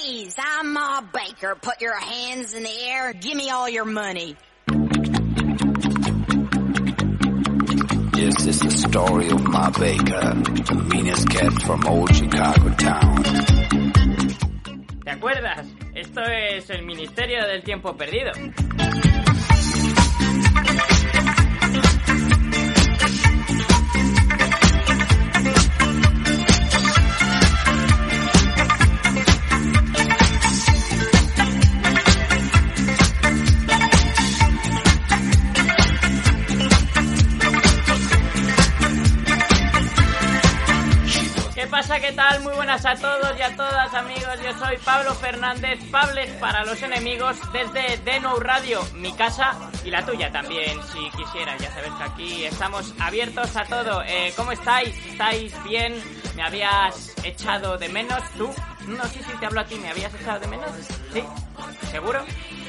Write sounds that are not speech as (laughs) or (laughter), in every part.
Freeze! I'm Ma Baker. Put your hands in the air. Give me all your money. This is the story of Ma Baker, the meanest cat from old Chicago town. ¿Te acuerdas? Esto es el Ministerio del Tiempo Perdido. Pasa? ¿Qué tal? Muy buenas a todos y a todas amigos. Yo soy Pablo Fernández, Pables para los enemigos desde Deno Radio, mi casa y la tuya también, si quisieras. Ya sabes que aquí estamos abiertos a todo. Eh, ¿Cómo estáis? ¿Estáis bien? ¿Me habías echado de menos tú? No, sí, sí, te hablo a ti. ¿Me habías echado de menos? ¿Sí? ¿Seguro?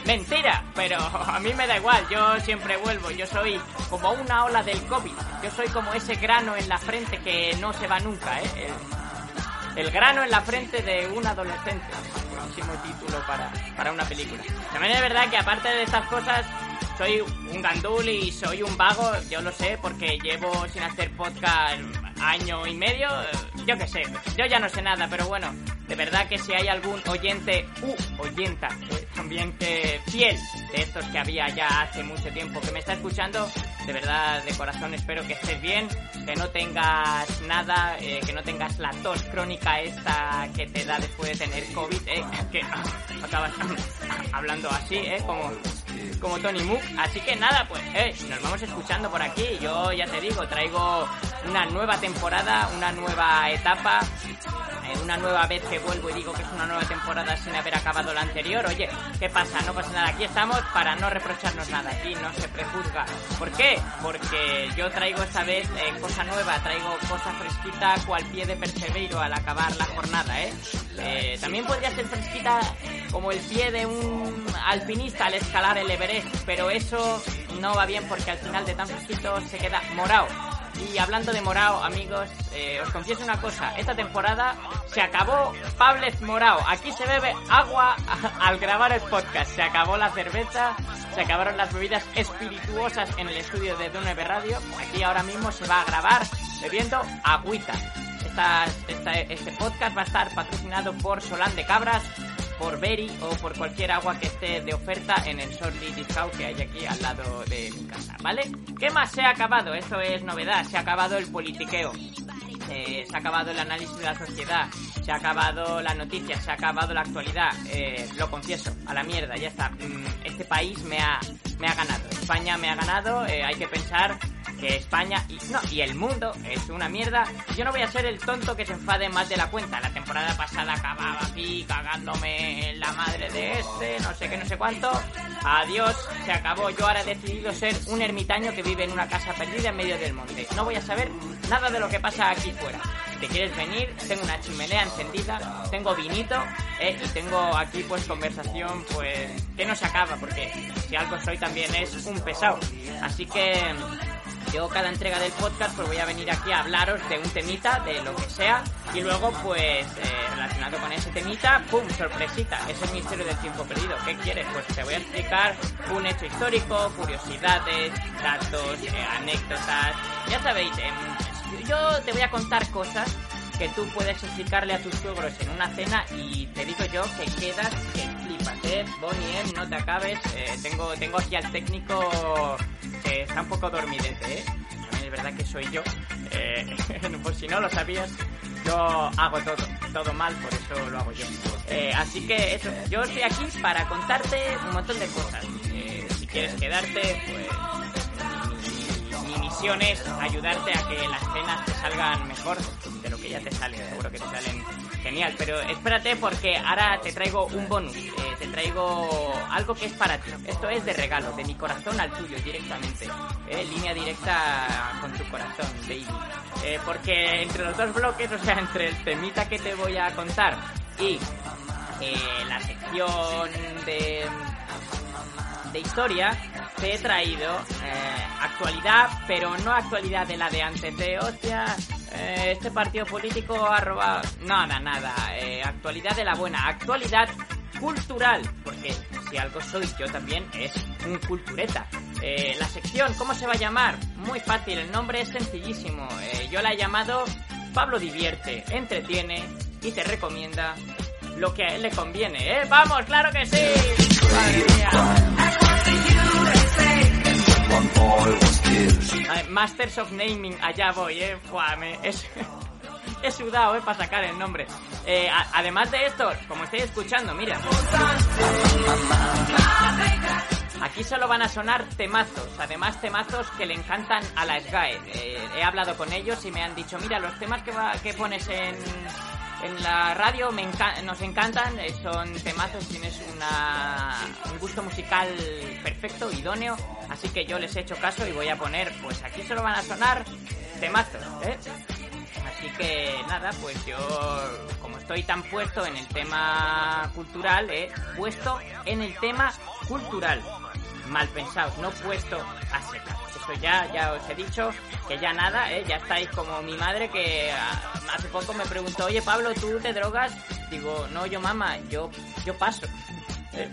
Mentira, pero (laughs) a mí me da igual, yo siempre vuelvo, yo soy como una ola del COVID, yo soy como ese grano en la frente que no se va nunca, ¿eh? El grano en la frente de un adolescente, próximo título para, para una película. También es verdad que aparte de estas cosas, soy un gandul y soy un vago, yo lo sé, porque llevo sin hacer podcast año y medio, yo qué sé, yo ya no sé nada, pero bueno, de verdad que si hay algún oyente u oyenta eh, también que fiel de estos que había ya hace mucho tiempo que me está escuchando, de verdad de corazón espero que estés bien, que no tengas nada, eh, que no tengas la tos crónica esta que te da después de tener COVID, eh, que acabas (laughs) hablando así, eh, como como Tony Mook. Así que nada, pues eh, nos vamos escuchando por aquí. Yo ya te digo, traigo una nueva temporada, una nueva etapa. eh, una nueva vez que vuelvo y digo que es una nueva temporada sin haber acabado la anterior. Oye, ¿qué pasa? No pasa nada. Aquí estamos para no reprocharnos nada. Aquí no se prejuzga. ¿Por qué? Porque yo traigo esta vez eh, cosa nueva, traigo cosa fresquita cual pie de perseveiro al acabar la jornada, ¿eh? Eh, También podría ser fresquita como el pie de un alpinista al escalar el Everest, pero eso no va bien porque al final de tan fresquito se queda morado. Y hablando de morao, amigos, eh, os confieso una cosa. Esta temporada se acabó Pablez Morao. Aquí se bebe agua (laughs) al grabar el podcast. Se acabó la cerveza, se acabaron las bebidas espirituosas en el estudio de Dunebe Radio. Aquí ahora mismo se va a grabar bebiendo agüita. Esta, este podcast va a estar patrocinado por Solán de Cabras, por Berry o por cualquier agua que esté de oferta en el Sordi Discount que hay aquí al lado de mi casa, ¿vale? ¿Qué más se ha acabado? Eso es novedad, se ha acabado el politiqueo. Eh, se ha acabado el análisis de la sociedad, se ha acabado la noticia, se ha acabado la actualidad. Eh, lo confieso, a la mierda, ya está. Mm, Este país me ha, me ha ganado. España me ha ganado. eh, hay que pensar que España y, no, y el mundo es una mierda. Yo no voy a ser el tonto que se enfade más de la cuenta. La temporada pasada acababa aquí cagándome la madre de este, no sé qué, no sé cuánto. Adiós, se acabó. Yo ahora he decidido ser un ermitaño que vive en una casa perdida en medio del monte. No voy a saber nada de lo que pasa aquí fuera. Si te quieres venir, tengo una chimenea encendida, tengo vinito eh, y tengo aquí pues conversación pues que no se acaba porque si algo soy también es un pesado. Así que yo cada entrega del podcast pues voy a venir aquí a hablaros de un temita, de lo que sea, y luego pues eh, relacionado con ese temita, ¡pum! sorpresita, es el misterio del tiempo perdido. ¿Qué quieres? Pues te voy a explicar un hecho histórico, curiosidades, datos, eh, anécdotas, ya sabéis, em, yo te voy a contar cosas que tú puedes explicarle a tus suegros en una cena y te digo yo que quedas que flipas, ¿eh? Bonnie, ¿eh? no te acabes. eh, tengo, tengo aquí al técnico está un poco dormidete, ¿eh? También es verdad que soy yo. Eh, (laughs) por si no lo sabías, yo hago todo, todo mal, por eso lo hago yo. Eh, así que eso, yo estoy aquí para contarte un montón de cosas. Eh, si quieres quedarte, pues mi, mi misión es ayudarte a que las cenas te salgan mejor de lo que ya te salen. Seguro que te salen genial. Pero espérate porque ahora te traigo un bonus. Eh, te traigo algo que es para ti. Esto es de regalo, de mi corazón al tuyo directamente. Eh, línea directa con tu corazón, baby. Eh, porque entre los dos bloques, (laughs) o sea, entre el temita que te voy a contar y eh, la sección de de historia te he traído eh, actualidad, pero no actualidad de la de antes de hostia. Eh, eh, este partido político ha robado... Nada, nada. Eh, actualidad de la buena. Actualidad cultural. Porque si algo soy yo también es un cultureta. Eh, la sección, ¿cómo se va a llamar? Muy fácil, el nombre es sencillísimo. yo la he llamado Pablo divierte, entretiene y te recomienda lo que a él le conviene, ¿eh? ¡Vamos, claro que sí! ¡Madre mía! Masters of Naming, allá voy, ¿eh? es... (laughs) He sudado, ¿eh? Para sacar el nombre. Eh, además de esto, como estáis escuchando, mira. Aquí solo van a sonar temazos, además temazos que le encantan a la SGAE. Eh, he hablado con ellos y me han dicho, mira, los temas que, que pones en, en la radio me nos encantan, eh, son temazos, tienes una, un gusto musical perfecto, idóneo, así que yo les he hecho caso y voy a poner, pues aquí solo van a sonar temazos, ¿eh? Así que nada, pues yo, como estoy tan puesto en el tema cultural, he puesto en el tema cultural mal pensados, no puesto a secas. Eso ya, ya os he dicho que ya nada, ¿eh? ya estáis como mi madre que ah, hace poco me preguntó, oye Pablo, ¿tú te drogas? Digo, no, yo mamá, yo, yo paso. Eh,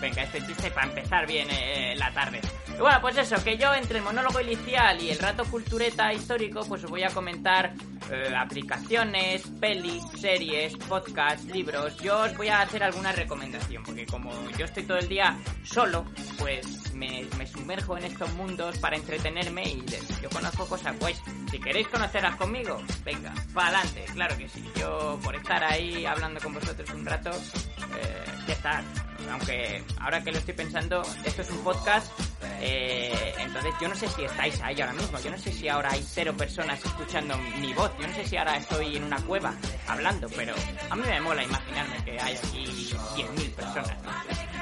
venga, este chiste para empezar bien eh, la tarde. Bueno, pues eso, que yo entre el monólogo inicial y el rato cultureta histórico, pues os voy a comentar eh, aplicaciones, pelis, series, podcasts, libros. Yo os voy a hacer alguna recomendación, porque como yo estoy todo el día solo, pues me, sumerjo en estos mundos para entretenerme y yo conozco cosas pues Si queréis conocerlas conmigo, venga, para adelante, claro que sí. Yo por estar ahí hablando con vosotros un rato, eh, ya aunque ahora que lo estoy pensando, esto es un podcast, eh, entonces yo no sé si estáis ahí ahora mismo, yo no sé si ahora hay cero personas escuchando mi voz, yo no sé si ahora estoy en una cueva hablando, pero a mí me mola imaginarme que hay aquí 10.000 personas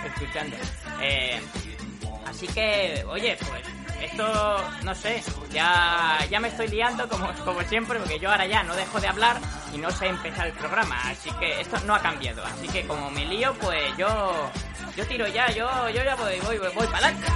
escuchando. Eh, así que, oye, pues esto, no sé, ya, ya me estoy liando como, (laughs) como siempre, porque yo ahora ya no dejo de hablar y no sé empezar el programa, así que esto no ha cambiado. Así que como me lío, pues yo, yo tiro ya, yo, yo ya voy, voy, voy, voy para adelante.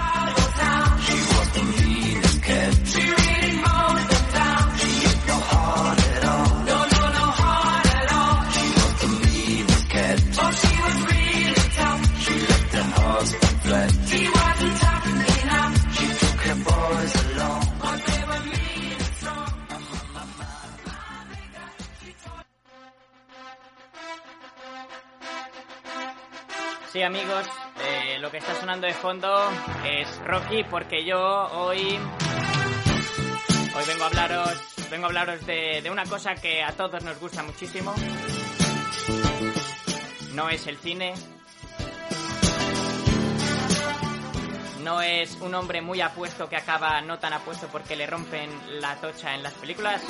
Sí, amigos, eh, lo que está sonando de fondo es Rocky porque yo hoy hoy vengo a hablaros vengo a hablaros de, de una cosa que a todos nos gusta muchísimo. No es el cine, no es un hombre muy apuesto que acaba no tan apuesto porque le rompen la tocha en las películas.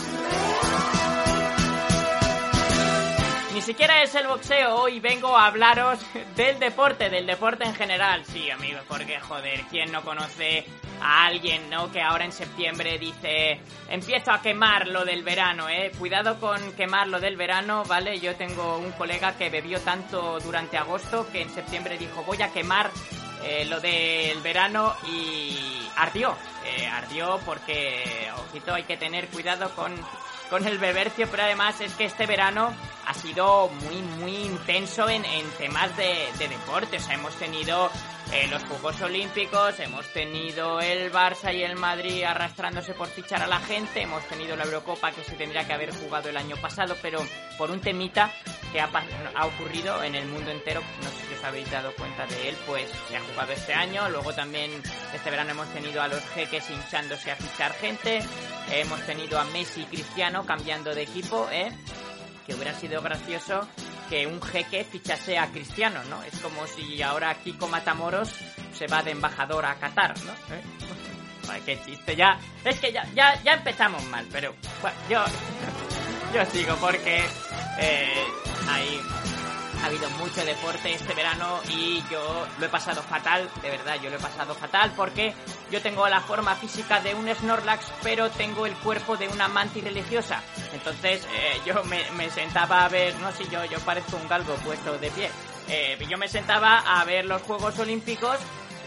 Ni siquiera es el boxeo, hoy vengo a hablaros del deporte, del deporte en general. Sí, amigos, porque joder, ¿quién no conoce a alguien, no? Que ahora en septiembre dice, empiezo a quemar lo del verano, eh. Cuidado con quemar lo del verano, ¿vale? Yo tengo un colega que bebió tanto durante agosto que en septiembre dijo, voy a quemar eh, lo del verano y ardió. Eh, ardió porque, ojito, hay que tener cuidado con, con el bebercio, pero además es que este verano ha sido muy, muy intenso en, en temas de, de deporte. O sea, hemos tenido eh, los Juegos Olímpicos, hemos tenido el Barça y el Madrid arrastrándose por fichar a la gente, hemos tenido la Eurocopa que se tendría que haber jugado el año pasado, pero por un temita que ha, ha ocurrido en el mundo entero, no sé si os habéis dado cuenta de él, pues se ha jugado este año, luego también este verano hemos tenido a los jeques hinchándose a fichar gente, hemos tenido a Messi y Cristiano cambiando de equipo, ¿eh? que hubiera sido gracioso que un jeque fichase a Cristiano, ¿no? Es como si ahora Kiko Matamoros se va de embajador a Qatar, ¿no? ¿Eh? (laughs) Ay, qué chiste, ya, es que ya, ya, ya empezamos mal, pero yo, (laughs) yo sigo porque eh, ha habido mucho deporte este verano y yo lo he pasado fatal, de verdad, yo lo he pasado fatal porque yo tengo la forma física de un Snorlax, pero tengo el cuerpo de una mantis religiosa. Entonces eh, yo me, sentaba a ver, no sé, yo, yo parezco un galgo puesto de pie. Eh, yo me sentaba a ver los Juegos Olímpicos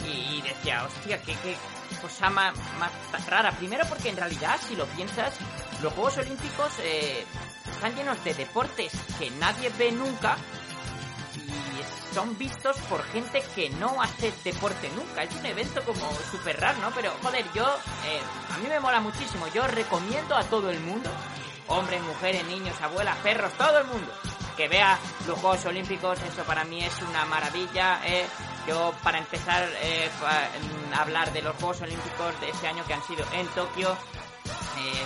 y decía, hostia, qué, cosa más, rara. Primero porque en realidad, si lo piensas, los Juegos Olímpicos eh, están llenos de deportes que nadie ve nunca son vistos por gente que no hace deporte nunca. Es un evento como súper raro, ¿no? Pero, joder, yo, eh, a mí me mola muchísimo. Yo recomiendo a todo el mundo, hombres, mujeres, niños, abuelas, perros, todo el mundo, que vea los Juegos Olímpicos. Eso para mí es una maravilla. Eh. Yo, para empezar eh, a hablar de los Juegos Olímpicos de este año que han sido en Tokio,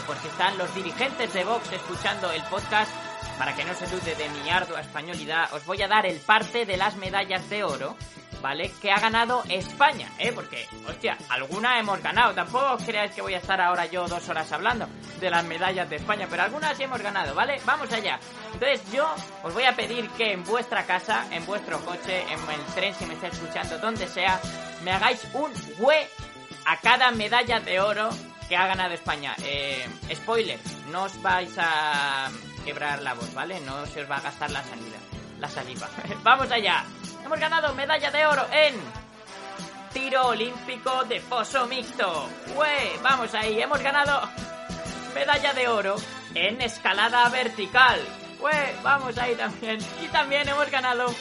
porque están los dirigentes de Vox escuchando el podcast, para que no se dude de mi ardua españolidad, os voy a dar el parte de las medallas de oro, ¿vale? Que ha ganado España, ¿eh? Porque, hostia, alguna hemos ganado. Tampoco os creáis que voy a estar ahora yo dos horas hablando de las medallas de España, pero algunas hemos ganado, ¿vale? Vamos allá. Entonces yo os voy a pedir que en vuestra casa, en vuestro coche, en el tren, si me estáis escuchando, donde sea, me hagáis un hue a cada medalla de oro que ha ganado España. Eh, spoiler, no os vais a quebrar la voz, ¿vale? No se os va a gastar la salida, la saliva. (laughs) Vamos allá. Hemos ganado medalla de oro en tiro olímpico de foso mixto. ¡Ue! Vamos ahí, hemos ganado medalla de oro en escalada vertical. ¡Ue! Vamos ahí también. Y también hemos ganado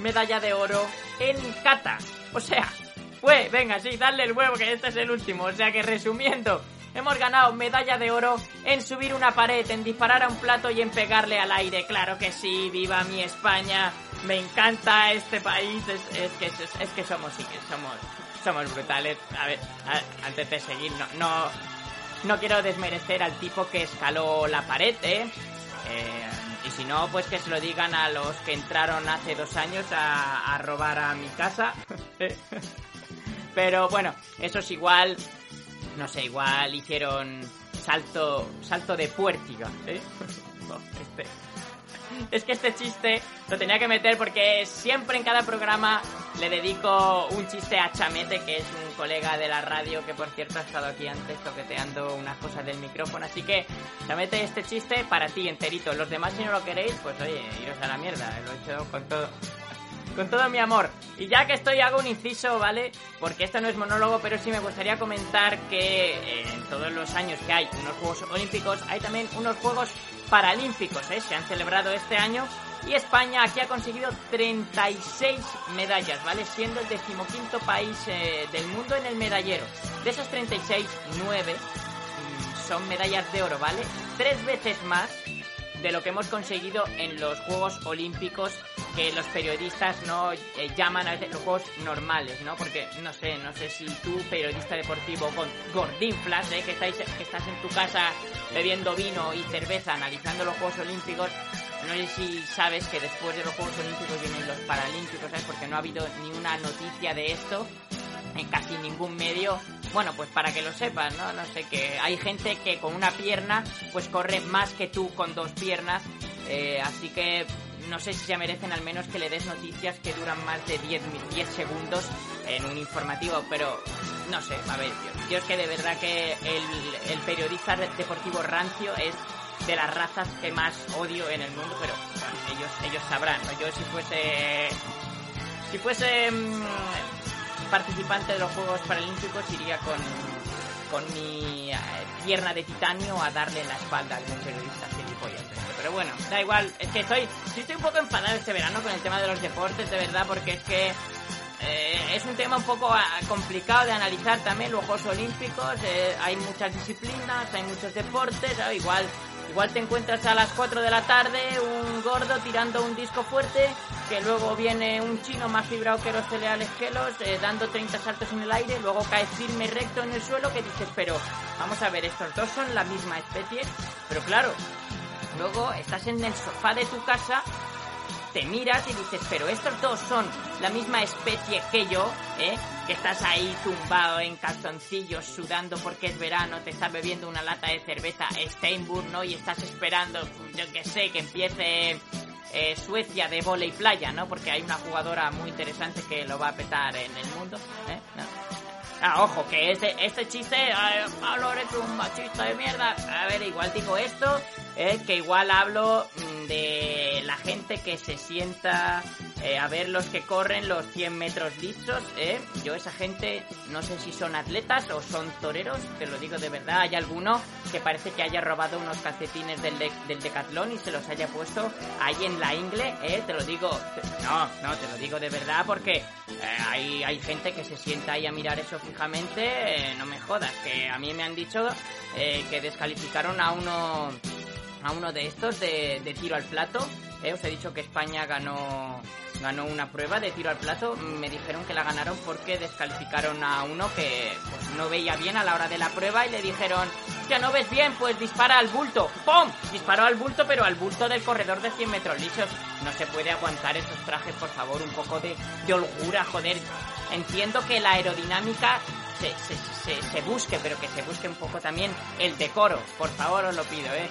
medalla de oro en kata. O sea, ¡Ue! Venga, sí, dale el huevo que este es el último. O sea que resumiendo, hemos ganado medalla de oro en subir una pared, en disparar a un plato y en pegarle al aire. Claro que sí, viva mi España. Me encanta este país. Es, que que somos sí, somos somos brutales. A ver, antes de seguir, no, no no quiero desmerecer al tipo que escaló la pared, ¿eh? ¿eh? y si no, pues que se lo digan a los que entraron hace dos años a, a robar a mi casa. (laughs) Pero bueno, eso es igual no sé, igual hicieron salto, salto de puértiga, ¿eh? (laughs) este. Es que este chiste lo tenía que meter porque siempre en cada programa le dedico un chiste a Chamete, que es un colega de la radio que por cierto ha estado aquí antes toqueteando unas cosas del micrófono. Así que Chamete, este chiste para ti enterito. Los demás si no lo queréis, pues oye, iros a la mierda. Lo he hecho con todo, con todo mi amor. Y ya que estoy, hago un inciso, ¿vale? Porque esto no es monólogo, pero sí me gustaría comentar que eh, en todos los años que hay unos Juegos Olímpicos, hay también unos Juegos Paralímpicos, ¿eh? Se han celebrado este año y España aquí ha conseguido 36 medallas, ¿vale? Siendo el decimoquinto país eh, del mundo en el medallero. De esas 36, 9 mm, son medallas de oro, ¿vale? Tres veces más de lo que hemos conseguido en los Juegos Olímpicos que los periodistas no eh, llaman a veces los juegos normales, ¿no? Porque no sé, no sé si tú, periodista deportivo gordinflas, ¿eh? que, estáis, que estás en tu casa bebiendo vino y cerveza, analizando los Juegos Olímpicos, no sé si sabes que después de los Juegos Olímpicos vienen los Paralímpicos, ¿sabes? Porque no ha habido ni una noticia de esto en casi ningún medio. Bueno, pues para que lo sepas, ¿no? No sé, que hay gente que con una pierna pues corre más que tú con dos piernas. Eh, así que no sé si ya merecen al menos que le des noticias que duran más de 10, 10 segundos en un informativo, pero no sé, a ver, yo, es que de verdad que el, periodista deportivo rancio es de las razas que más odio en el mundo, pero ellos, ellos sabrán, Yo si fuese... Si fuese mm, participante de los Juegos Paralímpicos iría con, con mi eh, pierna de titanio a darle la espalda a algún periodista Pero bueno, da igual, es que estoy, estoy un poco enfadado este verano con el tema de los deportes, de verdad, porque es que eh, es un tema un poco ah, complicado de analizar también los Juegos Olímpicos, eh, hay muchas disciplinas, hay muchos deportes, igual Igual te encuentras a las 4 de la tarde un gordo tirando un disco fuerte, que luego viene un chino más fibrado que los cereales gelos, eh, dando 30 saltos en el aire, luego cae firme recto en el suelo, que dices, pero vamos a ver, estos dos son la misma especie, pero claro, luego estás en el sofá de tu casa te miras y dices, pero estos dos son la misma especie que yo, ¿eh? Que estás ahí tumbado en calzoncillos, sudando porque es verano, te estás bebiendo una lata de cerveza Steinburg, ¿no? Y estás esperando, yo que sé, que empiece eh, Suecia de volei playa, ¿no? Porque hay una jugadora muy interesante que lo va a petar en el mundo, ¿eh? Ah, ojo, que este, chiste, Pablo eres un machista de mierda. A ver, igual digo esto, eh, que igual hablo mm, donde la gente que se sienta eh, a ver los que corren los 100 metros listos, ¿eh? Yo esa gente no sé si son atletas o son toreros, te lo digo de verdad, hay alguno que parece que haya robado unos calcetines del, del Decathlon y se los haya puesto ahí en la ingle, ¿eh? Te lo digo, no, no, te lo digo de verdad porque eh, hay, hay gente que se sienta ahí a mirar eso fijamente, eh, no me jodas, que a mí me han dicho que descalificaron a uno a uno de estos de, de tiro al plato. Os he dicho que España ganó ganó una prueba de tiro al plato. Me dijeron que la ganaron porque descalificaron a uno que pues, no veía bien a la hora de la prueba y le dijeron, ya no ves bien, pues dispara al bulto. ¡Pum! Disparó al bulto, pero al bulto del corredor de 100 metros lisos. No se puede aguantar esos trajes, por favor, un poco de, holgura, joder. Entiendo que la aerodinámica se, se, se, busque, pero que se busque un poco también el decoro. Por favor, os lo pido, ¿eh?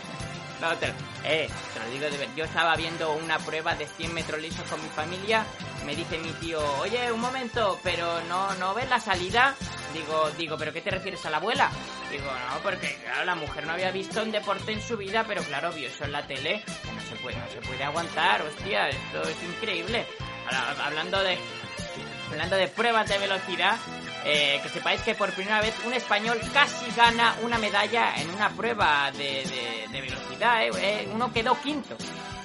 No, te, eh, te lo digo de verdad. Yo estaba viendo una prueba de 100 metros lisos con mi familia. Me dice mi tío, oye, un momento, pero no, no ves la salida. Digo, digo, ¿pero qué te refieres a la abuela? Digo, no, porque claro, la mujer no había visto un deporte en su vida, pero claro, vio eso en la tele. No se puede, no se puede aguantar, hostia, esto es increíble. Hablando de, hablando de pruebas de velocidad, eh, que sepáis que por primera vez un español casi gana una medalla en una prueba de, velocidad. Eh, eh, uno quedó quinto.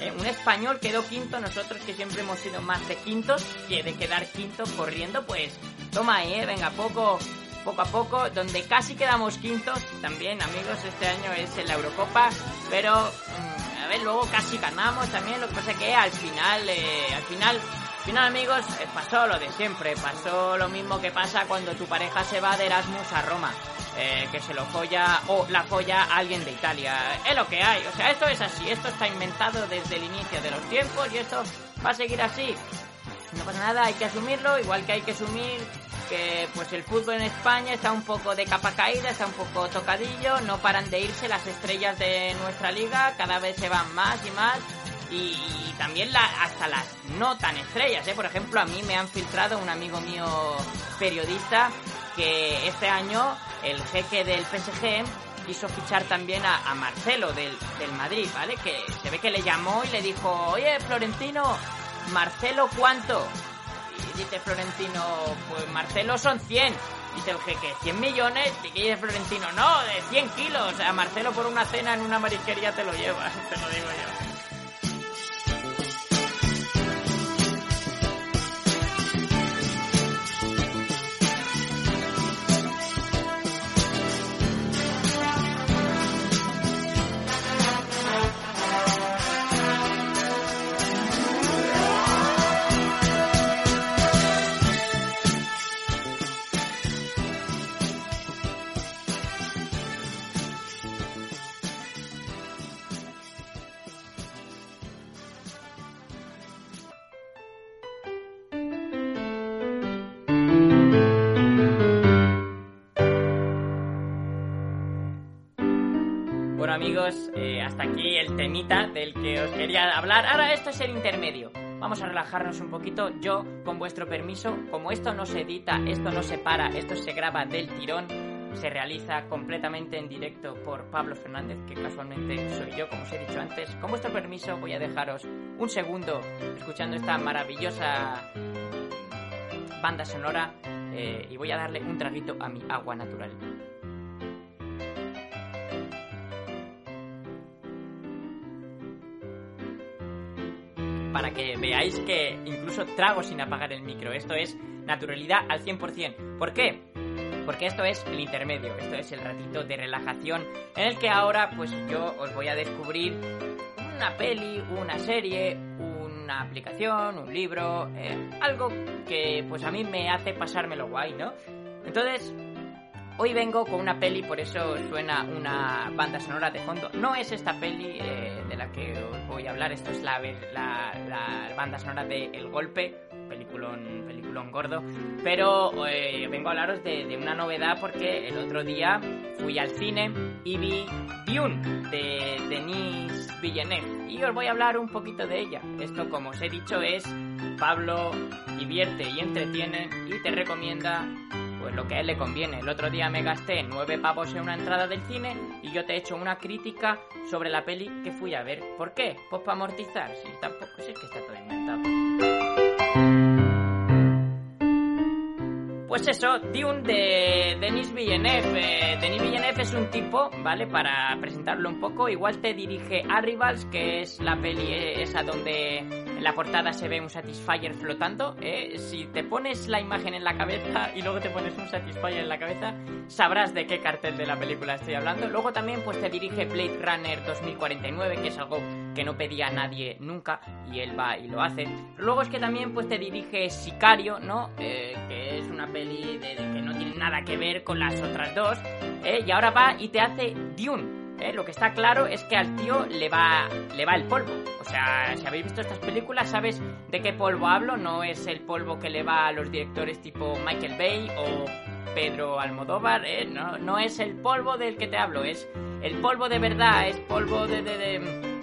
Eh, un español quedó quinto. Nosotros que siempre hemos sido más de quintos, que de quedar quinto corriendo, pues toma ahí, eh, venga, poco, poco a poco. Donde casi quedamos quintos, también amigos, este año es en la Eurocopa. Pero, mmm, a ver, luego casi ganamos también. Lo que pasa que al final, al final al final, amigos, pasó lo de siempre. Pasó lo mismo que pasa cuando tu pareja se va de Erasmus a Roma. Eh, que se lo folla o la folla a alguien de Italia. Es lo que hay. O sea, esto es así. Esto está inventado desde el inicio de los tiempos y esto va a seguir así. No pasa nada, hay que asumirlo. Igual que hay que asumir que pues el fútbol en España está un poco de capa caída, está un poco tocadillo. No paran de irse las estrellas de nuestra liga. Cada vez se van más y más y, también la, hasta las no tan estrellas, ¿eh? Por ejemplo, a mí me han filtrado un amigo mío periodista que este año el jeque del PSG quiso fichar también a, a Marcelo del, del, Madrid, ¿vale? Que se ve que le llamó y le dijo, oye, Florentino, Marcelo, ¿cuánto? Y dice Florentino, pues Marcelo son 100. Dice el jeque, 100 millones. Y dice Florentino, no, de 100 kilos. A Marcelo por una cena en una marisquería te lo llevas, (laughs) te lo digo yo. Ahora esto es el intermedio. Vamos a relajarnos un poquito. Yo, con vuestro permiso, como esto no se edita, esto no se para, esto se graba del tirón, se realiza completamente en directo por Pablo Fernández, que casualmente soy yo, como os he dicho antes. Con vuestro permiso voy a dejaros un segundo escuchando esta maravillosa banda sonora eh, y voy a darle un traguito a mi agua natural. Para que veáis que incluso trago sin apagar el micro. Esto es naturalidad al 100%. ¿Por qué? Porque esto es el intermedio, esto es el ratito de relajación en el que ahora pues yo os voy a descubrir una peli, una serie, una aplicación, un libro, eh, algo que pues a mí me hace pasármelo guay, ¿no? Entonces, Hoy vengo con una peli, por eso suena una banda sonora de fondo. No es esta peli eh, de la que os voy a hablar, esto es la, banda sonora de El Golpe, peliculón, peliculón gordo. Pero eh, vengo a hablaros de, de, una novedad porque el otro día fui al cine y vi Dune de Denis Villeneuve. Y os voy a hablar un poquito de ella. Esto, como os he dicho, es Pablo divierte y entretiene y te recomienda lo que a él le conviene. El otro día me gasté nueve pavos en una entrada del cine y yo te he hecho una crítica sobre la peli que fui a ver. ¿Por qué? Pues para amortizar, si tampoco, si es que está todo inventado. Pues eso, Dune de Denis Villeneuve. Eh, Denis Villeneuve es un tipo, ¿vale? Para presentarlo un poco, igual te dirige a Rivals, que es la peli esa donde la portada se ve un Satisfyer flotando. ¿eh? Si te pones la imagen en la cabeza y luego te pones un Satisfyer en la cabeza, sabrás de qué cartel de la película estoy hablando. Luego también pues te dirige Blade Runner 2049, que es algo que no pedía nadie nunca y él va y lo hace. Luego es que también pues te dirige Sicario, ¿no? Eh, que es una peli de, que no tiene nada que ver con las otras dos, ¿eh? y ahora va y te hace Dune. ¿Eh? Lo que está claro es que al tío le va, le va el polvo. O sea, si habéis visto estas películas, sabes de qué polvo hablo. No es el polvo que le va a los directores tipo Michael Bay o Pedro Almodóvar. ¿eh? No, no es el polvo del que te hablo, es el polvo de verdad, es polvo de,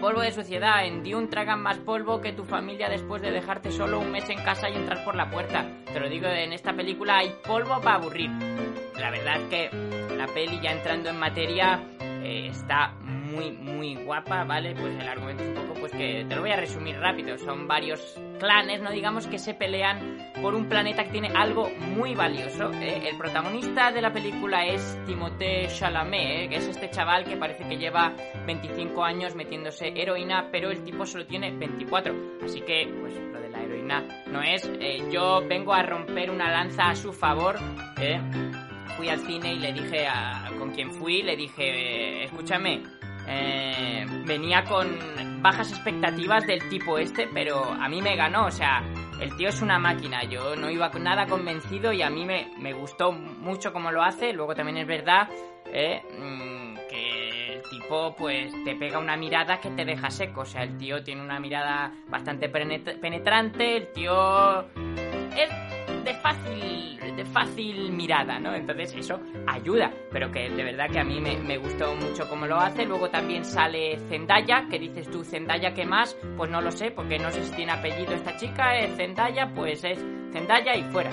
Polvo de suciedad. En Dune tragan más polvo que tu familia después de dejarte solo un mes en casa y entrar por la puerta. Te lo digo, en esta película hay polvo para aburrir. La verdad es que la peli ya entrando en materia eh, está muy, muy guapa, ¿vale? Pues el argumento es un poco, pues que te lo voy a resumir rápido. Son varios clanes, no digamos, que se pelean por un planeta que tiene algo muy valioso. ¿eh? El protagonista de la película es Timothée Chalamet, ¿eh? que es este chaval que parece que lleva 25 años metiéndose heroína, pero el tipo solo tiene 24. Así que, pues lo de la heroína no es. Eh, yo vengo a romper una lanza a su favor. Fui al cine y le dije a con quien fui, le dije, escúchame, eh, venía con bajas expectativas del tipo este, pero a mí me ganó, o sea, el tío es una máquina, yo no iba nada convencido y a mí me, me gustó mucho como lo hace, luego también es verdad eh, mm, que el tipo pues te pega una mirada que te deja seco, o sea, el tío tiene una mirada bastante penetrante, el tío es de fácil fácil mirada, ¿no? Entonces eso ayuda, pero que de verdad que a mí me, gustó mucho cómo lo hace. Luego también sale Zendaya, que dices tú, Zendaya, ¿qué más? Pues no lo sé, porque no sé si tiene apellido esta chica, es Zendaya, pues es Zendaya y fuera.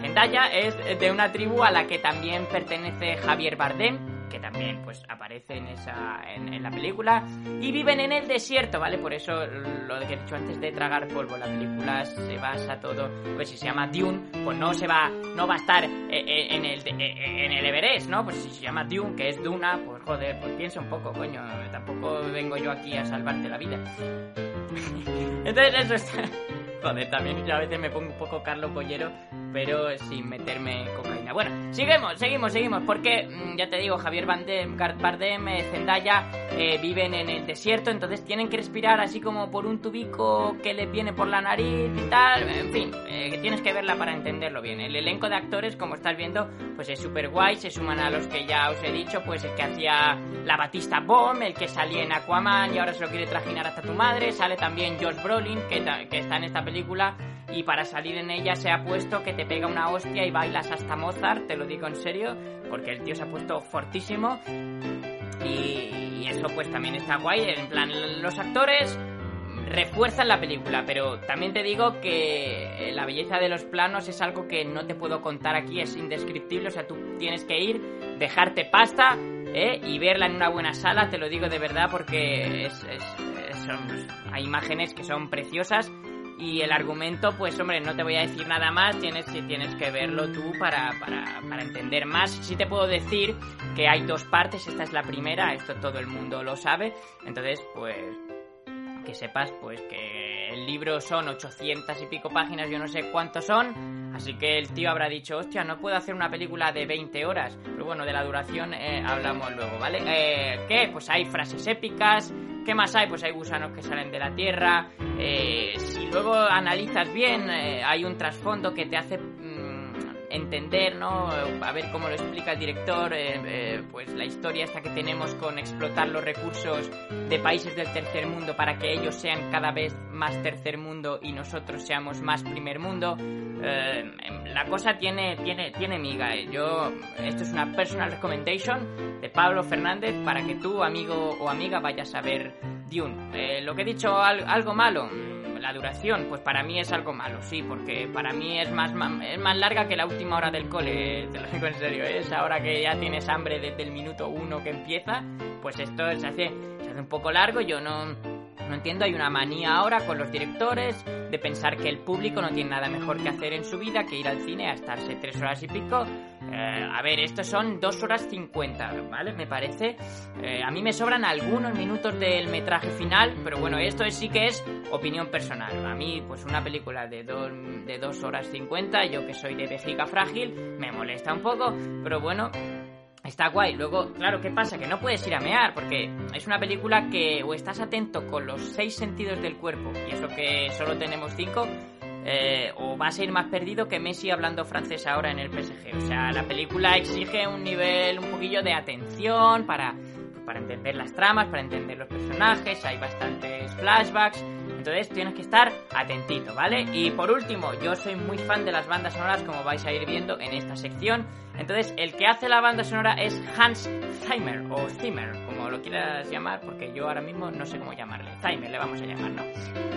Zendaya es de una tribu a la que también pertenece Javier Bardem, que también pues aparece en esa en, la película. Y viven en el desierto vale por eso lo que he dicho antes de tragar polvo la película se basa todo pues si se llama Dune pues no se va no va a estar eh, eh, en el eh, en el Everest no pues si se llama Dune que es Duna pues joder pues piensa un poco coño tampoco vengo yo aquí a salvarte la vida. (laughs) Entonces eso está (laughs) Joder, también yo a veces me pongo un poco Carlos Bollero, pero sin meterme cocaína. Bueno, seguimos, seguimos, seguimos, porque mm, ya te digo, Javier Bardem, Bardem eh, Zendaya eh, viven en el desierto, entonces tienen que respirar así como por un tubico que les viene por la nariz y tal. En fin, eh, tienes que verla para entenderlo bien. El elenco de actores, como estás viendo, pues es súper guay, se suman a los que ya os he dicho, pues el que hacía la Batista Bomb, el que salía en Aquaman y ahora se lo quiere trajinar hasta tu madre, sale también Josh Brolin, que, que está en esta película y para salir en ella se ha puesto que te pega una hostia y bailas hasta Mozart, te lo digo en serio, porque el tío se ha puesto fortísimo. Y, eso pues también está guay, en plan los actores refuerzan la película, pero también te digo que la belleza de los planos es algo que no te puedo contar aquí, es indescriptible, o sea, tú tienes que ir, dejarte pasta ¿eh? y verla en una buena sala, te lo digo de verdad porque hay imágenes que son preciosas y el argumento, pues hombre, no te voy a decir nada más, tienes, tienes que verlo tú para, para, para entender más. Sí te puedo decir que hay dos partes, esta es la primera, esto todo el mundo lo sabe, entonces pues que sepas pues que el libro son 800 y pico páginas, yo no sé cuántos son, así que el tío habrá dicho, hostia, no puedo hacer una película de 20 horas, pero bueno, de la duración eh, hablamos luego, ¿vale? Eh, ¿Qué? Pues hay frases épicas, ¿Qué más hay? Pues hay gusanos que salen de la tierra. Eh, si luego analizas bien, eh, hay un trasfondo que te hace entender, ¿no? A ver cómo lo explica el director, eh, eh, pues la historia esta que tenemos con explotar los recursos de países del tercer mundo para que ellos sean cada vez más tercer mundo y nosotros seamos más primer mundo. Eh, la cosa tiene, tiene, tiene miga. Yo, esto es una personal recommendation de Pablo Fernández para que tú, amigo o amiga, vayas a ver Dune. lo que he dicho, algo malo la duración, pues para mí es algo malo, sí, porque para mí es más, es más larga que la última hora del cole, te lo digo en serio, ¿eh? es ahora que ya tienes hambre desde el minuto uno que empieza, pues esto se hace, se hace un poco largo, yo no, no entiendo, hay una manía ahora con los directores de pensar que el público no tiene nada mejor que hacer en su vida que ir al cine a estarse tres horas y pico. Eh, a ver, estos son dos horas cincuenta, ¿vale? Me parece. Eh, a mí me sobran algunos minutos del metraje final, pero bueno, esto sí que es opinión personal. A mí, pues una película de, dos, de dos horas cincuenta, yo que soy de vejiga frágil, me molesta un poco, pero bueno, Está guay. Luego, claro, ¿qué pasa? Que no puedes ir a mear, porque es una película que o estás atento con los seis sentidos del cuerpo, y eso que solo tenemos cinco, eh, o vas a ir más perdido que Messi hablando francés ahora en el PSG. O sea, la película exige un nivel un poquillo de atención para, para entender las tramas, para entender los personajes, hay bastantes flashbacks. Entonces tienes que estar atentito, ¿vale? Y por último, yo soy muy fan de las bandas sonoras, como vais a ir viendo en esta sección. Entonces, el que hace la banda sonora es Hans Zimmer, o Zimmer, como lo quieras llamar, porque yo ahora mismo no sé cómo llamarle. Zimmer le vamos a llamar, ¿no?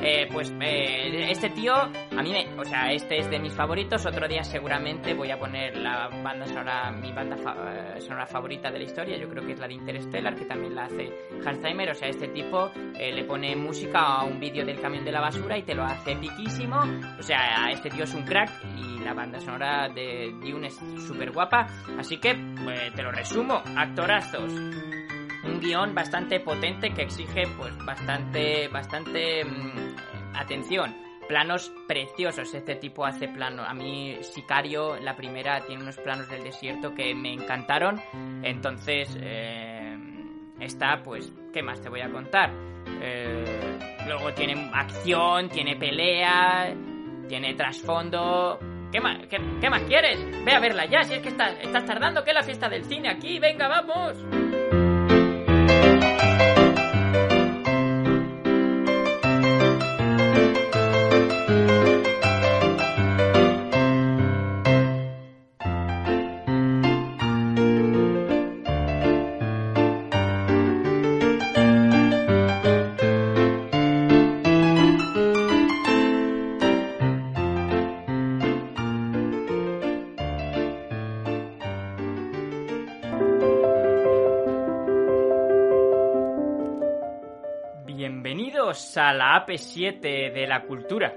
Eh, pues eh, este tío, a mí me. O sea, este es de mis favoritos. Otro día seguramente voy a poner la banda sonora, mi banda eh, sonora favorita de la historia. Yo creo que es la de Interstellar, que también la hace Hans Zimmer. O sea, este tipo le pone música a un vídeo del camión de la basura y te lo hace piquísimo. O sea, este tío es un crack y la banda sonora de Dune es súper guapa. Así que, pues, te lo resumo. Actorazos. Un guion bastante potente que exige, pues, bastante, bastante mmm, atención. Planos preciosos. Este tipo hace plano. A mí, Sicario, la primera, tiene unos planos del desierto que me encantaron. Entonces, eh, esta, pues, ¿qué más te voy a contar? Eh, luego tiene acción, tiene pelea, tiene trasfondo. ¿Qué más, qué, más quieres? Ve a verla ya, si es que estás, estás tardando, que es la fiesta del cine aquí, venga, vamos. Bienvenidos a la AP7 de la cultura.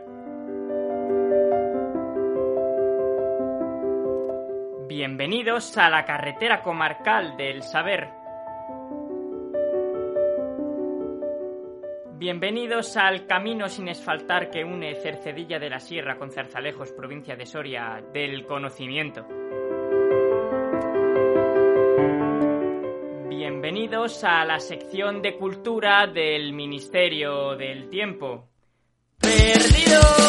Bienvenidos a la carretera comarcal del saber. Bienvenidos al camino sin asfaltar que une Cercedilla de la Sierra con Zarzalejos, provincia de Soria, del conocimiento. Bienvenidos a la sección de cultura del Ministerio del Tiempo. ¡Perdido!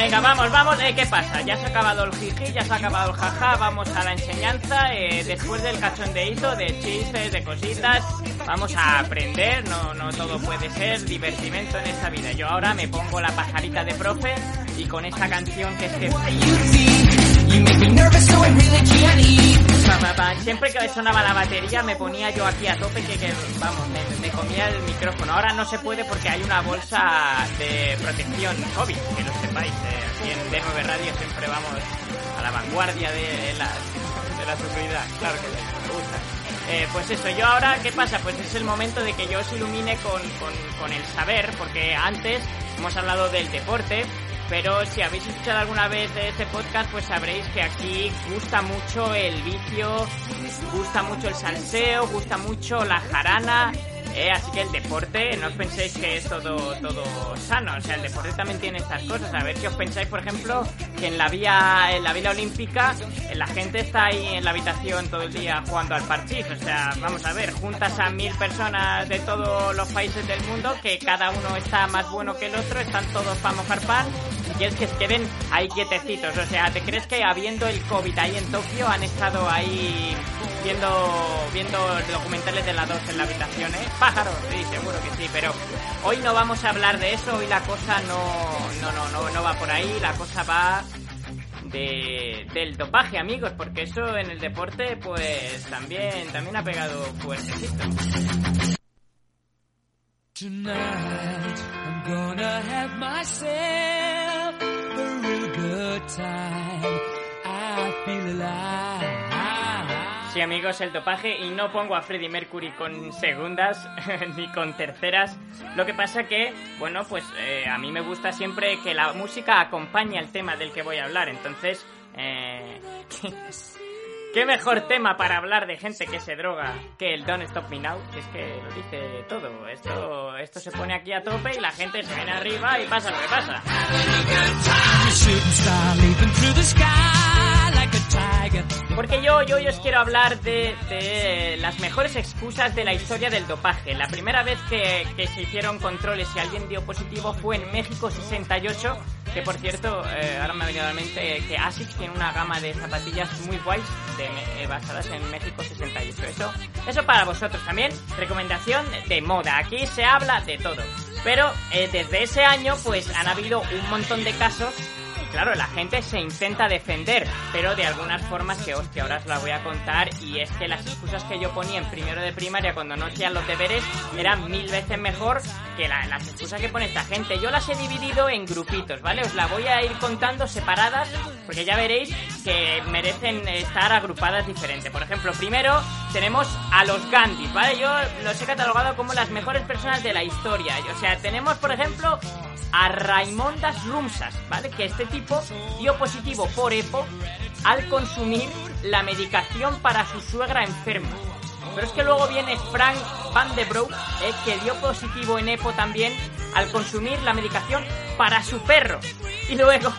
Venga, vamos, vamos. Eh, ¿Qué pasa? Ya se ha acabado el jiji, ya se ha acabado el jaja. Vamos a la enseñanza. Eh, después del cachondeíto, de chistes, de cositas, vamos a aprender. No, no todo puede ser divertimento en esta vida. Yo ahora me pongo la pajarita de profe y con esta canción que es que. Siempre que sonaba la batería me ponía yo aquí a tope que, que vamos, me, me, comía el micrófono. Ahora no se puede porque hay una bolsa de protección COVID, que lo sepáis. Eh, aquí en D9 Radio siempre vamos a la vanguardia de la, de la seguridad. Claro que me gusta. Eh, pues eso, yo ahora, ¿qué pasa? Pues es el momento de que yo os ilumine con, con, con el saber, porque antes hemos hablado del deporte, pero si habéis escuchado alguna vez de este podcast, pues sabréis que aquí gusta mucho el vicio, gusta mucho el salseo, gusta mucho la jarana. Eh, así que el deporte, no os penséis que es todo, todo sano, o sea, el deporte también tiene estas cosas. A ver si os pensáis, por ejemplo, que en la vía, en la vía olímpica, la gente está ahí en la habitación todo el día jugando al parchís. O sea, vamos a ver, juntas a mil personas de todos los países del mundo, que cada uno está más bueno que el otro, están todos para mojar pan, y quieres que se queden ahí quietecitos. O sea, ¿te crees que habiendo el COVID ahí en Tokio han estado ahí viendo, viendo documentales de la 2 en la habitación, eh? Pájaros, sí, seguro que sí, pero hoy no vamos a hablar de eso, hoy la cosa no, no, no, no, no va por ahí, la cosa va de, del dopaje, amigos, porque eso en el deporte, pues también, también ha pegado fuertecito. Tonight I'm gonna have myself a real good time. I feel alive. Sí, amigos, el dopaje y no pongo a Freddie Mercury con segundas (laughs) ni con terceras. Lo que pasa que, bueno, pues eh, a mí me gusta siempre que la música acompañe al tema del que voy a hablar. Entonces, eh, (laughs) ¿qué mejor tema para hablar de gente que se droga que el Don't Stop Me Now? Es que lo dice todo. Esto, esto se pone aquí a tope y la gente se viene arriba y pasa lo que pasa. Yo, yo, yo os quiero hablar de, las mejores excusas de la historia del dopaje. La primera vez que, se hicieron controles y alguien dio positivo fue en México 68, que por cierto, eh, ahora me ha venido a la mente que ASICS tiene una gama de zapatillas muy guays de, eh, basadas en México 68. Eso, eso para vosotros también, recomendación de moda. Aquí se habla de todo. Pero eh, desde ese año pues han habido un montón de casos claro, la gente se intenta defender, pero de algunas formas que, hostia, ahora os la voy a contar y es que las excusas que yo ponía en primero de primaria cuando no hacían los deberes eran mil veces mejor que las excusas que pone esta gente. Yo las he dividido en grupitos, ¿vale? Os la voy a ir contando separadas porque ya veréis que merecen estar agrupadas diferente. Por ejemplo, primero tenemos a los Gandhis, ¿vale? Yo los he catalogado como las mejores personas de la historia. O sea, tenemos, por ejemplo, a Raimondas Rumsas, ¿vale? Que este tipo dio positivo por EPO al consumir la medicación para su suegra enferma. Pero es que luego viene Frank Van de Broek, eh, que dio positivo en EPO también al consumir la medicación para su perro. Y luego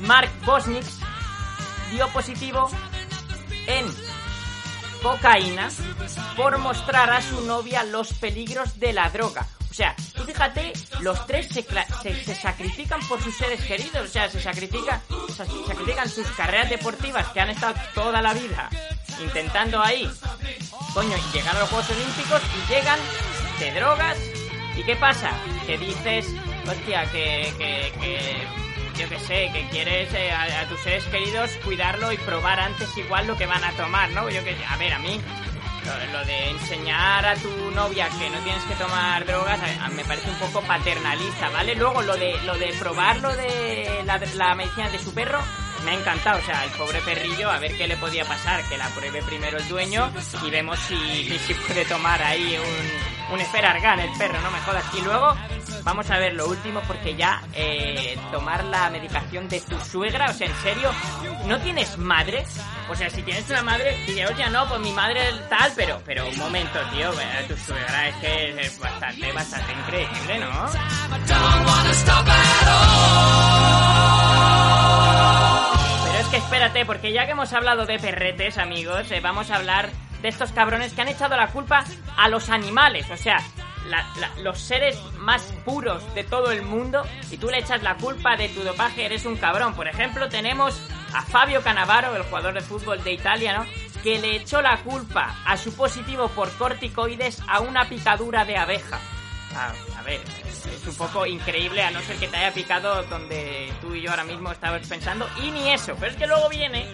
Mark Bosnich dio positivo en cocaína por mostrar a su novia los peligros de la droga. O sea, tú fíjate, los tres se, se, sacrifican por sus seres queridos, o sea, se sacrifican, se sacrifican sus carreras deportivas que han estado toda la vida intentando ahí, coño, llegar a los Juegos Olímpicos y llegan, de drogas, ¿y qué pasa? Que dices, hostia, que, que, que yo que sé, que quieres eh, a, tus seres queridos cuidarlo y probar antes igual lo que van a tomar, ¿no? Yo que, a ver, a mí lo, de enseñar a tu novia que no tienes que tomar drogas me parece un poco paternalista, ¿vale? Luego lo de lo de probar lo de la medicina de su perro me ha encantado, o sea, el pobre perrillo, a ver qué le podía pasar, que la pruebe primero el dueño y vemos si, (laughs) si puede tomar ahí un, un Esferargan, el perro, no me jodas. Y luego vamos a ver lo último porque ya eh, tomar la medicación de tu suegra, o sea, en serio, ¿no tienes madre? O sea, si tienes una madre, dice, oye, no, pues mi madre tal, pero, pero un momento, tío, tu suegra es que es bastante, bastante increíble, ¿no? Espérate, porque ya que hemos hablado de perretes, amigos, eh, vamos a hablar de estos cabrones que han echado la culpa a los animales. O sea, los seres más puros de todo el mundo y tú le echas la culpa de tu dopaje, eres un cabrón. Por ejemplo, tenemos a Fabio Canavaro, el jugador de fútbol de Italia, ¿no? Que le echó la culpa a su positivo por corticoides a una picadura de abeja. A ver, es un poco increíble a no ser que te haya picado donde tú y yo ahora mismo estabas pensando. Y ni eso, pero es que luego viene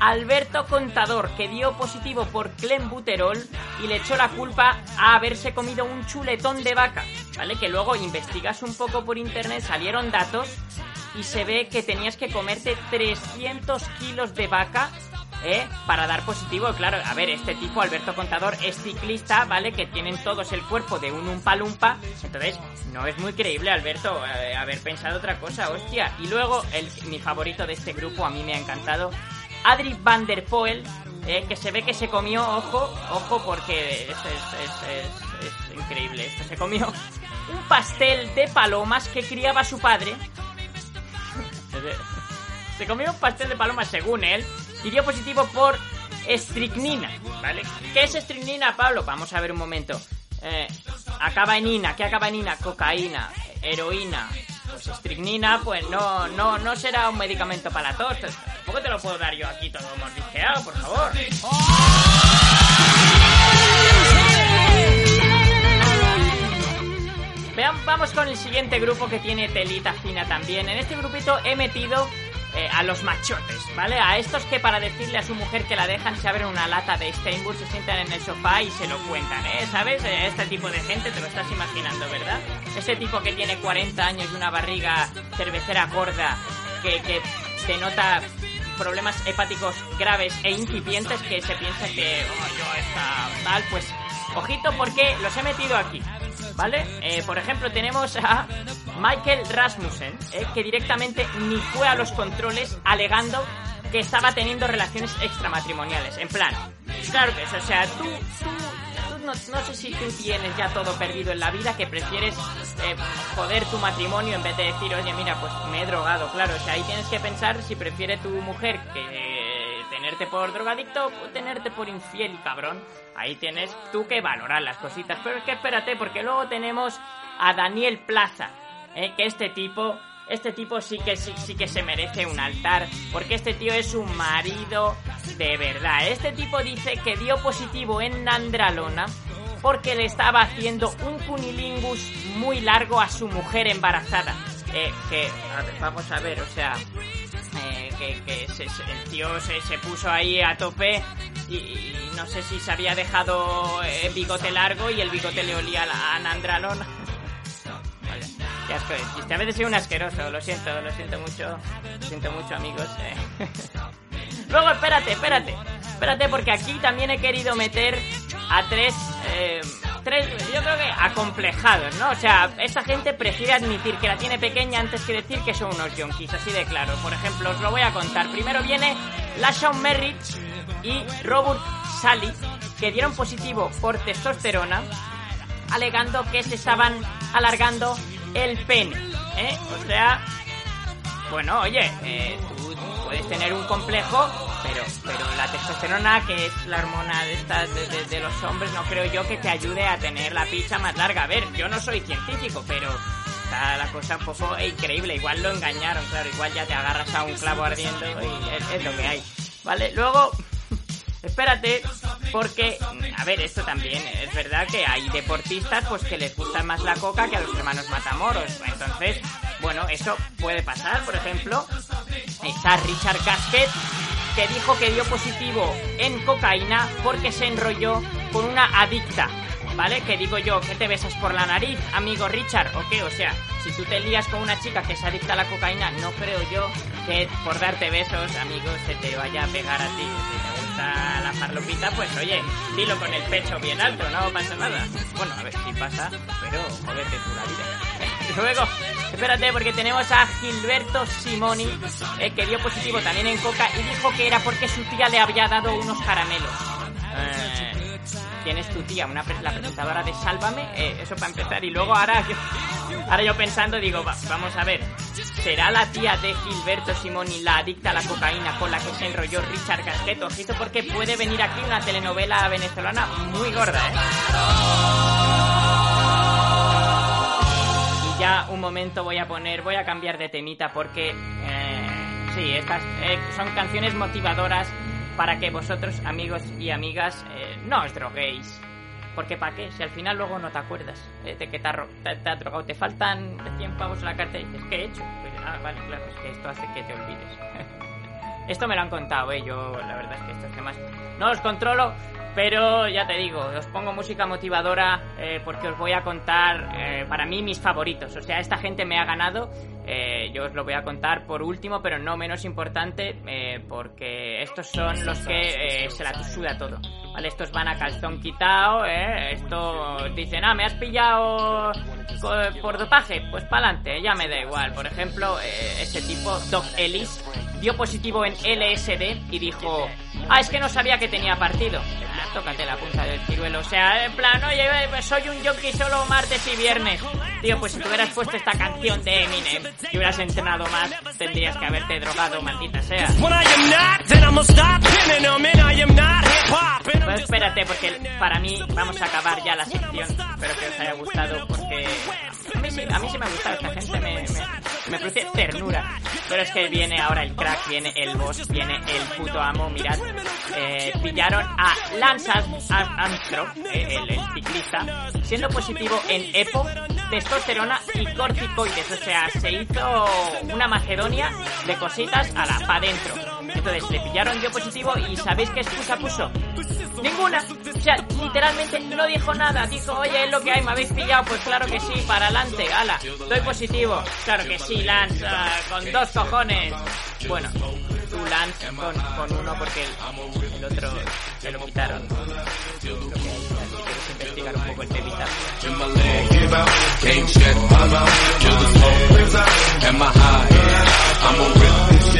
Alberto Contador, que dio positivo por clenbuterol y le echó la culpa a haberse comido un chuletón de vaca, ¿vale? Que luego investigas un poco por internet, salieron datos y se ve que tenías que comerte 300 kilos de vaca ¿eh? Para dar positivo, claro, a ver, este tipo, Alberto Contador, es ciclista, ¿vale? Que tienen todos el cuerpo de un umpalumpa, entonces no es muy creíble, Alberto, eh, haber pensado otra cosa, hostia. Y luego, el, mi favorito de este grupo, a mí me ha encantado, Adri van der Poel, eh, que se ve que se comió, ojo, ojo, porque es, es, increíble esto, se comió un pastel de palomas que criaba su padre. (laughs) se comió un pastel de palomas según él dio positivo por estricnina, ¿vale? ¿Qué es estricnina, Pablo? Vamos a ver un momento. Eh, acaba en ina, ¿qué acaba en ina? Cocaína, heroína, pues estricnina, pues no, no, no será un medicamento para la tos. Tampoco te lo puedo dar yo aquí todo mordisqueado, por favor. Vean, vamos con el siguiente grupo que tiene telita fina también. En este grupito he metido eh, a los machotes, ¿vale? A estos que para decirle a su mujer que la dejan se abren una lata de Steinburg, se sientan en el sofá y se lo cuentan, ¿eh? ¿Sabes? Eh, Este tipo de gente te lo estás imaginando, ¿verdad? Ese tipo que tiene 40 años y una barriga cervecera gorda que, que denota problemas hepáticos graves e incipientes que se piensa que oh, yo está tal, pues ojito porque los he metido aquí, ¿vale? Eh, por ejemplo, tenemos a Michael Rasmussen, eh, que directamente ni fue a los controles alegando que estaba teniendo relaciones extramatrimoniales. En plan, claro que es, o sea, tú, tú, tú no, sé si tú tienes ya todo perdido en la vida, que prefieres eh, joder tu matrimonio en vez de decir, oye, mira, pues me he drogado. Claro, o sea, ahí tienes que pensar si prefiere tu mujer que tenerte por drogadicto o tenerte por infiel, cabrón. Ahí tienes tú que valorar las cositas. Pero es que espérate, porque luego tenemos a Daniel Plaza, eh, que este tipo este tipo sí que sí, sí que se merece un altar, porque este tío es un marido de verdad. Este tipo dice que dio positivo en Nandralona porque le estaba haciendo un cunilingus muy largo a su mujer embarazada. Eh, que, a ver, vamos a ver, o sea, que, que se- se- el tío se, se puso ahí a tope y, y no sé si se había dejado eh, bigote largo y el bigote le olía a, a (laughs) asco de chiste. A veces soy un asqueroso, lo siento, lo siento mucho. Lo siento mucho, amigos. eh. (laughs) Luego, espérate, espérate. Espérate, porque aquí también he querido meter a tres. eh, tres, yo creo que acomplejados, ¿no? O sea, esta gente prefiere admitir que la tiene pequeña antes que decir que son unos yonkis, así de claro. Por ejemplo, os lo voy a contar. Primero viene Lashon Merritt y Robert Sally, que dieron positivo por testosterona alegando que se estaban alargando el pene, ¿eh? O sea, bueno, oye, eh, puedes tener un complejo, pero, pero la testosterona, que es la hormona de, estas de, los hombres, no creo yo que te ayude a tener la picha más larga. A ver, yo no soy científico, pero está la cosa un poco increíble. Igual lo engañaron, claro, igual ya te agarras a un clavo ardiendo y es, es lo que hay. ¿Vale? Luego, (laughs) espérate, porque, a ver, esto también es verdad que hay deportistas pues que les gusta más la coca que a los hermanos Matamoros. Entonces, bueno, eso puede pasar. Por ejemplo, está Richard Gasquet, que dijo que dio positivo en cocaína porque se enrolló con una adicta. ¿Vale? Que digo yo, que te besas por la nariz, amigo Richard, ¿o qué? O sea, si tú te lías con una chica que es adicta a la cocaína, no creo yo que por darte besos, amigo, se te vaya a pegar a ti. Si te gusta la farlopita, pues oye, dilo con el pecho bien alto, no pasa nada. Bueno, a ver si pasa, pero jodete tú la vida. Luego, espérate, porque tenemos a Gilberto Simoni, eh, que dio positivo también en coca y dijo que era porque su tía le había dado unos caramelos. Eh, ¿Quién es tu tía? Una, la presentadora de Sálvame, Eh, eso para empezar. Y luego ahora yo, ahora yo pensando digo, va- vamos a ver, ¿será la tía de Gilberto Simoni la adicta a la cocaína con la que se enrolló Richard Gasquet? Ojito porque puede venir aquí una telenovela venezolana muy gorda, ¿eh? Ya un momento voy a poner, voy a cambiar de temita porque eh, sí, estas eh, son canciones motivadoras para que vosotros, amigos y amigas, eh, no os droguéis. Porque ¿para qué? Si al final luego no te acuerdas eh, de que te, ro- te, te has drogado, te faltan 100 pavos en la carta y dices, ¿qué he hecho? Pues, ah, vale, claro, es que esto hace que te olvides. (laughs) Esto me lo han contado, ¿eh? Yo, la verdad es que estos temas no los controlo, pero ya te digo, os pongo música motivadora eh, porque os voy a contar, eh, para mí, mis favoritos. O sea, esta gente me ha ganado. Eh, yo os lo voy a contar por último, pero no menos importante, eh, porque estos son los que eh, se la suda todo. ¿Vale? Estos van a calzón quitado, ¿eh? Estos dicen, ah, me has pillado por dopaje, pues pa'lante, ya me da igual. Por ejemplo, este tipo, Doc Ellis, dio positivo en LSD y dijo, ah, es que no sabía que tenía partido. Ah, tócate la punta del ciruelo. O sea, en plan, oye, soy un jockey solo martes y viernes. Tío, pues si te hubieras puesto esta canción de Eminem y hubieras entrenado más, tendrías que haberte drogado, maldita sea. I'm Pues espérate, porque para mí vamos a acabar ya la sección. Espero que os haya gustado, porque a mí sí, a mí sí me ha gustado esta gente. Me, me- me produce ternura. Pero es que viene ahora el crack, viene el boss, viene el puto amo, mirad. Eh, pillaron a Lance Armstrong, eh, el, el ciclista, siendo positivo en EPO, testosterona y corticoides. O sea, se hizo una Macedonia de cositas a la pa' dentro. Entonces le pillaron yo positivo y ¿sabéis qué excusa puso? Ninguna. O sea, literalmente no dijo nada. Dijo, oye, es lo que hay, me habéis pillado. Pues claro que sí, para adelante, ala. Doy positivo. Claro que sí, Lance, ah, con dos cojones. Bueno, tú Lance con, con uno porque el, otro se lo quitaron. Investigar un poco el temita.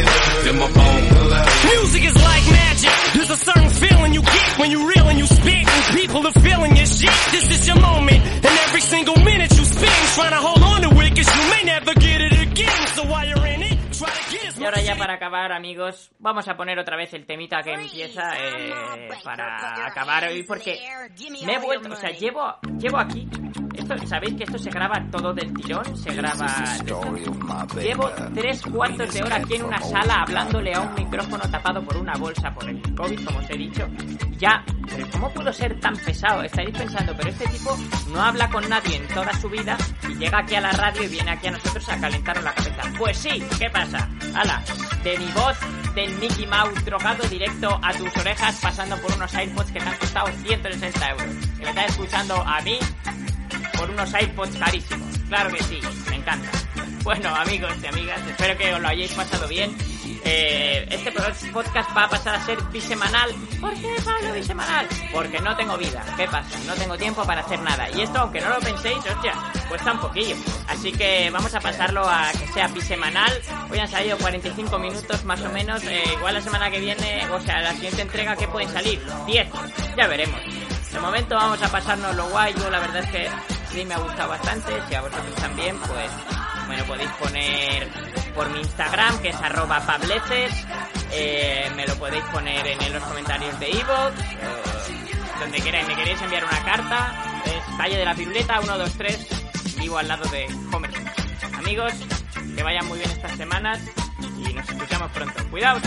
My bones. Music is like magic. There's a certain feeling you get when you reel and you spit, and people are feeling your shit. This is your moment, and every single minute you spend trying to hold on to it, cause you may never get it again. So while you're in it, Y ahora ya para acabar, amigos, vamos a poner otra vez el temita que empieza eh, para acabar hoy porque me he vuelto, o sea, llevo, llevo aquí, esto, sabéis que esto se graba todo del tirón, se graba... Llevo tres cuartos de hora aquí en una sala hablándole a un micrófono tapado por una bolsa por el COVID, como os he dicho. Ya, pero ¿cómo pudo ser tan pesado? Estaréis pensando, pero este tipo no habla con nadie en toda su vida y llega aquí a la radio y viene aquí a nosotros a calentarnos la cabeza. Pues sí, ¿qué pasa? De mi voz del Mickey Mouse drogado directo a tus orejas pasando por unos AirPods que te han costado 160 euros. Me estás escuchando a mí por unos iPods carísimos. Claro que sí, me encanta. Bueno, amigos y amigas, espero que os lo hayáis pasado bien. Eh, este podcast va a pasar a ser bisemanal. ¿Por qué, Pablo, bisemanal? Porque no tengo vida. ¿Qué pasa? No tengo tiempo para hacer nada. Y esto, aunque no lo penséis, hostia, cuesta un poquillo. Así que vamos a pasarlo a que sea bisemanal. Hoy han salido 45 minutos más o menos. Eh, igual la semana que viene, o sea, la siguiente entrega, ¿qué pueden salir? 10. Ya veremos. De momento vamos a pasarnos lo guay. Yo la verdad es que sí me ha gustado bastante. Si a vosotros también, pues me lo podéis poner por mi Instagram, que es arroba pableces. Eh, me lo podéis poner en, los comentarios de Evox. donde queráis. Me queréis enviar una carta. Es calle de la piruleta 123. Vivo al lado de Homer. Amigos, que vayan muy bien estas semanas. Y nos escuchamos pronto. Cuidaos.